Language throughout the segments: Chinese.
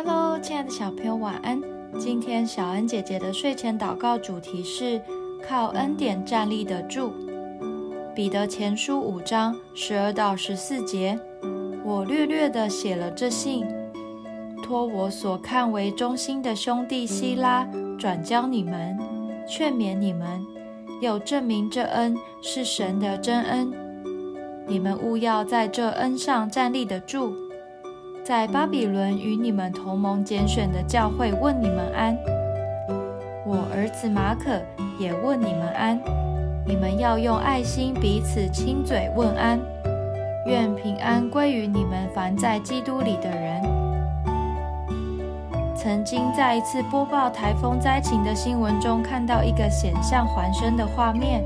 Hello，亲爱的小朋友，晚安。今天小恩姐姐的睡前祷告主题是靠恩典站立得住。彼得前书五章十二到十四节，我略略的写了这信，托我所看为忠心的兄弟希拉转交你们，劝勉你们，又证明这恩是神的真恩。你们务要在这恩上站立得住。在巴比伦与你们同盟拣选的教会问你们安，我儿子马可也问你们安。你们要用爱心彼此亲嘴问安，愿平安归于你们凡在基督里的人。曾经在一次播报台风灾情的新闻中，看到一个险象环生的画面：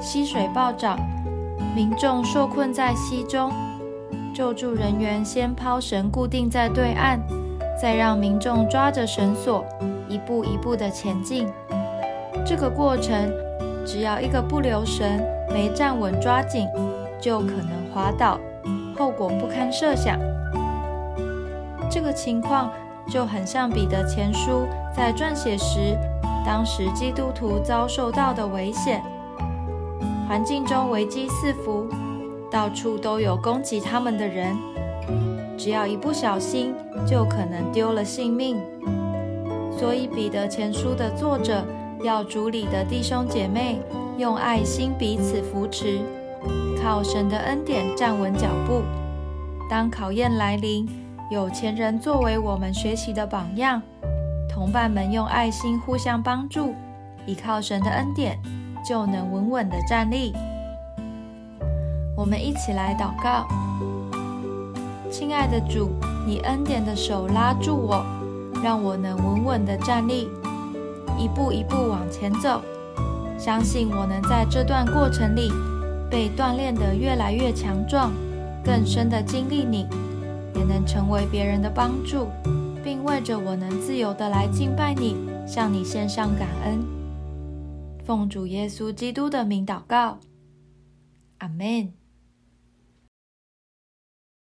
溪水暴涨，民众受困在溪中。救助人员先抛绳固定在对岸，再让民众抓着绳索一步一步地前进。这个过程，只要一个不留神，没站稳抓紧，就可能滑倒，后果不堪设想。这个情况就很像彼得前书在撰写时，当时基督徒遭受到的危险，环境中危机四伏。到处都有攻击他们的人，只要一不小心，就可能丢了性命。所以，彼得前书的作者要主里的弟兄姐妹用爱心彼此扶持，靠神的恩典站稳脚步。当考验来临，有钱人作为我们学习的榜样，同伴们用爱心互相帮助，依靠神的恩典，就能稳稳的站立。我们一起来祷告，亲爱的主，你恩典的手拉住我，让我能稳稳的站立，一步一步往前走。相信我能在这段过程里被锻炼得越来越强壮，更深的经历你，也能成为别人的帮助，并为着我能自由的来敬拜你，向你献上感恩。奉主耶稣基督的名祷告，阿门。